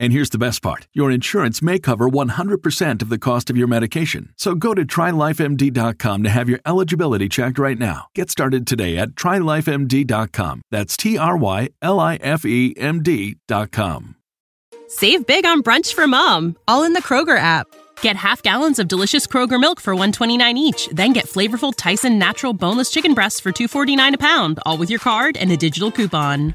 And here's the best part your insurance may cover 100% of the cost of your medication. So go to trylifemd.com to have your eligibility checked right now. Get started today at trylifemd.com. That's T R Y L I F E M D.com. Save big on brunch for mom, all in the Kroger app. Get half gallons of delicious Kroger milk for 129 each, then get flavorful Tyson natural boneless chicken breasts for 249 a pound, all with your card and a digital coupon.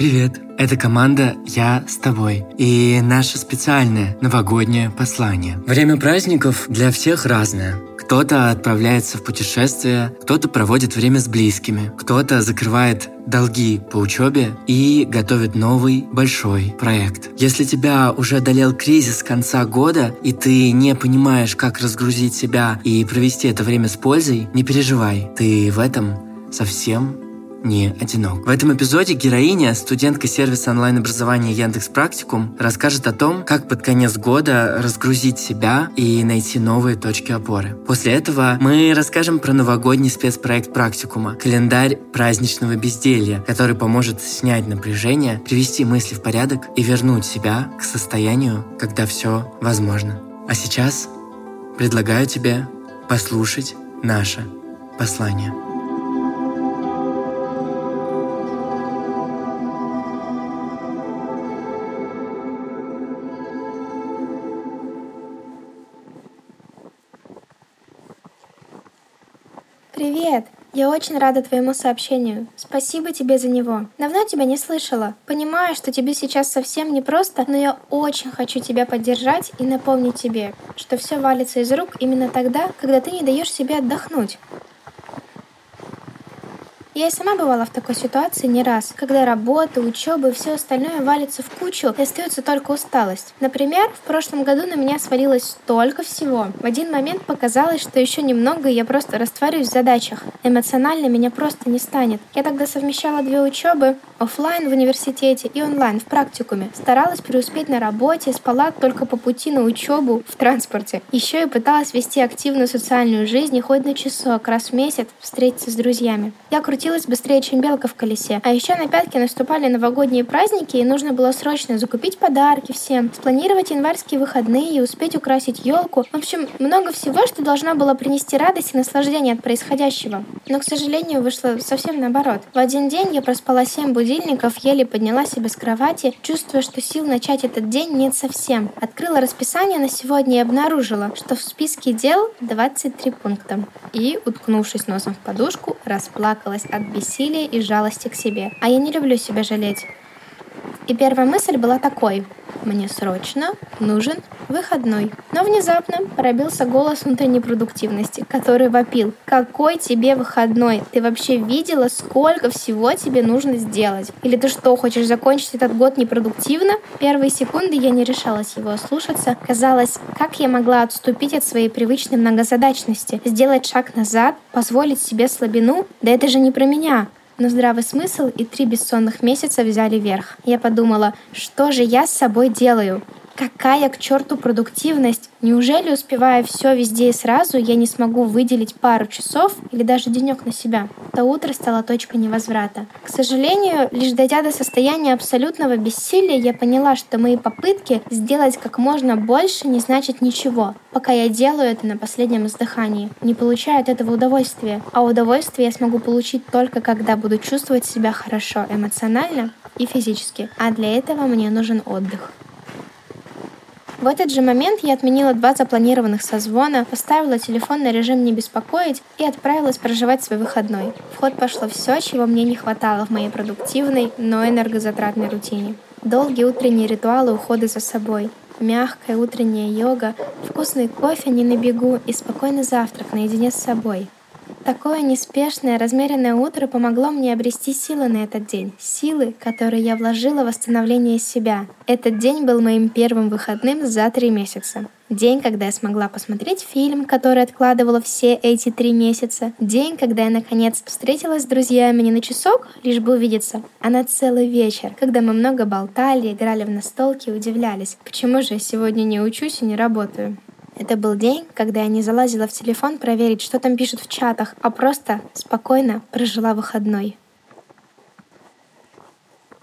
Привет, это команда «Я с тобой» и наше специальное новогоднее послание. Время праздников для всех разное. Кто-то отправляется в путешествие, кто-то проводит время с близкими, кто-то закрывает долги по учебе и готовит новый большой проект. Если тебя уже одолел кризис конца года, и ты не понимаешь, как разгрузить себя и провести это время с пользой, не переживай, ты в этом совсем не одинок. В этом эпизоде героиня, студентка сервиса онлайн-образования Яндекс Практикум, расскажет о том, как под конец года разгрузить себя и найти новые точки опоры. После этого мы расскажем про новогодний спецпроект Практикума, календарь праздничного безделья, который поможет снять напряжение, привести мысли в порядок и вернуть себя к состоянию, когда все возможно. А сейчас предлагаю тебе послушать наше послание. Очень рада твоему сообщению. Спасибо тебе за него. Давно тебя не слышала. Понимаю, что тебе сейчас совсем непросто, но я очень хочу тебя поддержать и напомнить тебе, что все валится из рук именно тогда, когда ты не даешь себе отдохнуть. Я и сама бывала в такой ситуации не раз, когда работа, учеба и все остальное валится в кучу и остается только усталость. Например, в прошлом году на меня свалилось столько всего. В один момент показалось, что еще немного и я просто растворюсь в задачах. Эмоционально меня просто не станет. Я тогда совмещала две учебы, офлайн в университете и онлайн в практикуме. Старалась преуспеть на работе, спала только по пути на учебу в транспорте. Еще и пыталась вести активную социальную жизнь и хоть на часок раз в месяц встретиться с друзьями. Я крутила крутилась быстрее, чем белка в колесе. А еще на пятки наступали новогодние праздники, и нужно было срочно закупить подарки всем, спланировать январские выходные и успеть украсить елку. В общем, много всего, что должно было принести радость и наслаждение от происходящего. Но, к сожалению, вышло совсем наоборот. В один день я проспала 7 будильников, еле подняла себя с кровати, чувствуя, что сил начать этот день нет совсем. Открыла расписание на сегодня и обнаружила, что в списке дел 23 пункта. И, уткнувшись носом в подушку, расплакалась от бессилия и жалости к себе. А я не люблю себя жалеть. И первая мысль была такой. Мне срочно нужен выходной. Но внезапно пробился голос внутренней продуктивности, который вопил. Какой тебе выходной? Ты вообще видела, сколько всего тебе нужно сделать? Или ты что, хочешь закончить этот год непродуктивно? Первые секунды я не решалась его слушаться. Казалось, как я могла отступить от своей привычной многозадачности? Сделать шаг назад? Позволить себе слабину? Да это же не про меня но здравый смысл и три бессонных месяца взяли верх. Я подумала, что же я с собой делаю? Какая к черту продуктивность? Неужели, успевая все везде и сразу, я не смогу выделить пару часов или даже денек на себя? То утро стало точкой невозврата. К сожалению, лишь дойдя до состояния абсолютного бессилия, я поняла, что мои попытки сделать как можно больше не значат ничего, пока я делаю это на последнем издыхании. Не получаю от этого удовольствия. А удовольствие я смогу получить только когда буду чувствовать себя хорошо эмоционально и физически. А для этого мне нужен отдых. В этот же момент я отменила два запланированных созвона, поставила телефон на режим «Не беспокоить» и отправилась проживать свой выходной. В ход пошло все, чего мне не хватало в моей продуктивной, но энергозатратной рутине. Долгие утренние ритуалы ухода за собой, мягкая утренняя йога, вкусный кофе не на бегу и спокойный завтрак наедине с собой — Такое неспешное, размеренное утро помогло мне обрести силы на этот день. Силы, которые я вложила в восстановление себя. Этот день был моим первым выходным за три месяца. День, когда я смогла посмотреть фильм, который откладывала все эти три месяца. День, когда я наконец встретилась с друзьями не на часок, лишь бы увидеться, а на целый вечер, когда мы много болтали, играли в настолки и удивлялись, почему же я сегодня не учусь и не работаю. Это был день, когда я не залазила в телефон проверить, что там пишут в чатах, а просто спокойно прожила выходной.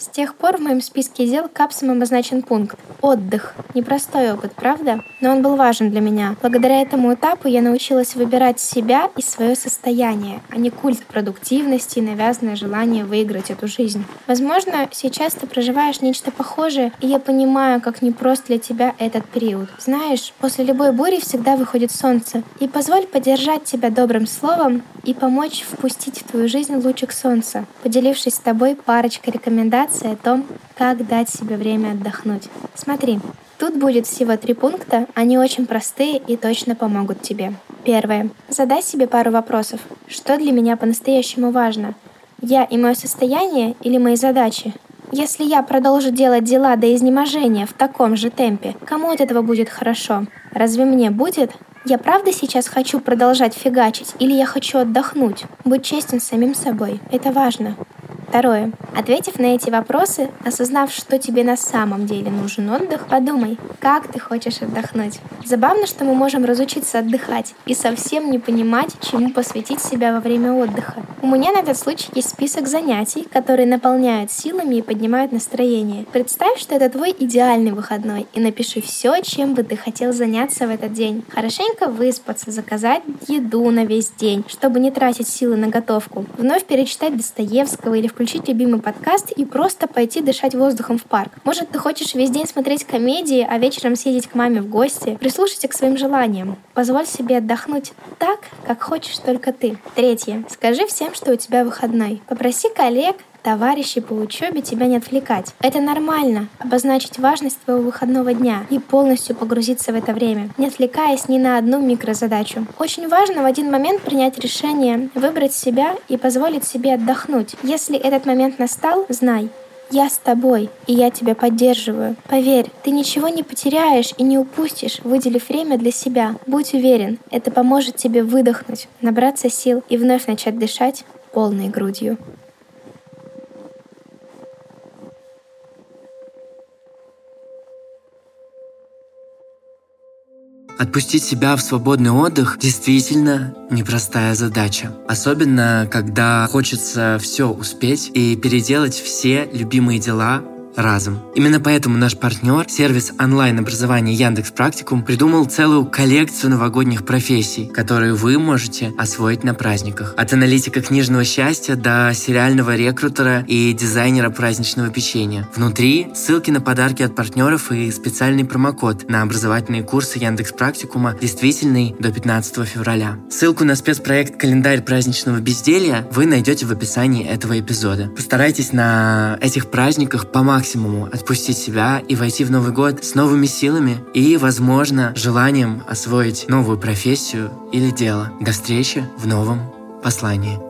С тех пор в моем списке дел капсом обозначен пункт «Отдых». Непростой опыт, правда? Но он был важен для меня. Благодаря этому этапу я научилась выбирать себя и свое состояние, а не культ продуктивности и навязанное желание выиграть эту жизнь. Возможно, сейчас ты проживаешь нечто похожее, и я понимаю, как непрост для тебя этот период. Знаешь, после любой бури всегда выходит солнце. И позволь поддержать тебя добрым словом и помочь впустить в твою жизнь лучик солнца, поделившись с тобой парочкой рекомендаций информации о том, как дать себе время отдохнуть. Смотри, тут будет всего три пункта, они очень простые и точно помогут тебе. Первое. Задай себе пару вопросов. Что для меня по-настоящему важно? Я и мое состояние или мои задачи? Если я продолжу делать дела до изнеможения в таком же темпе, кому от этого будет хорошо? Разве мне будет? Я правда сейчас хочу продолжать фигачить или я хочу отдохнуть? Будь честен с самим собой. Это важно. Второе. Ответив на эти вопросы, осознав, что тебе на самом деле нужен отдых, подумай, как ты хочешь отдохнуть. Забавно, что мы можем разучиться отдыхать и совсем не понимать, чему посвятить себя во время отдыха. У меня на этот случай есть список занятий, которые наполняют силами и поднимают настроение. Представь, что это твой идеальный выходной и напиши все, чем бы ты хотел заняться в этот день. Хорошенько выспаться, заказать еду на весь день, чтобы не тратить силы на готовку. Вновь перечитать Достоевского или включить любимый подкаст и просто пойти дышать воздухом в парк. Может, ты хочешь весь день смотреть комедии, а вечером съездить к маме в гости? Прислушайся к своим желаниям. Позволь себе отдохнуть так, как хочешь только ты. Третье. Скажи всем, что у тебя выходной. Попроси коллег, товарищей по учебе тебя не отвлекать. Это нормально, обозначить важность твоего выходного дня и полностью погрузиться в это время, не отвлекаясь ни на одну микрозадачу. Очень важно в один момент принять решение, выбрать себя и позволить себе отдохнуть. Если этот момент настал, знай, я с тобой, и я тебя поддерживаю. Поверь, ты ничего не потеряешь и не упустишь, выделив время для себя. Будь уверен, это поможет тебе выдохнуть, набраться сил и вновь начать дышать полной грудью. Отпустить себя в свободный отдых действительно непростая задача. Особенно, когда хочется все успеть и переделать все любимые дела разом. Именно поэтому наш партнер, сервис онлайн-образования Яндекс Практикум, придумал целую коллекцию новогодних профессий, которые вы можете освоить на праздниках. От аналитика книжного счастья до сериального рекрутера и дизайнера праздничного печенья. Внутри ссылки на подарки от партнеров и специальный промокод на образовательные курсы Яндекс Практикума, действительный до 15 февраля. Ссылку на спецпроект «Календарь праздничного безделья» вы найдете в описании этого эпизода. Постарайтесь на этих праздниках по максимуму максимуму отпустить себя и войти в Новый год с новыми силами и, возможно, желанием освоить новую профессию или дело. До встречи в новом послании.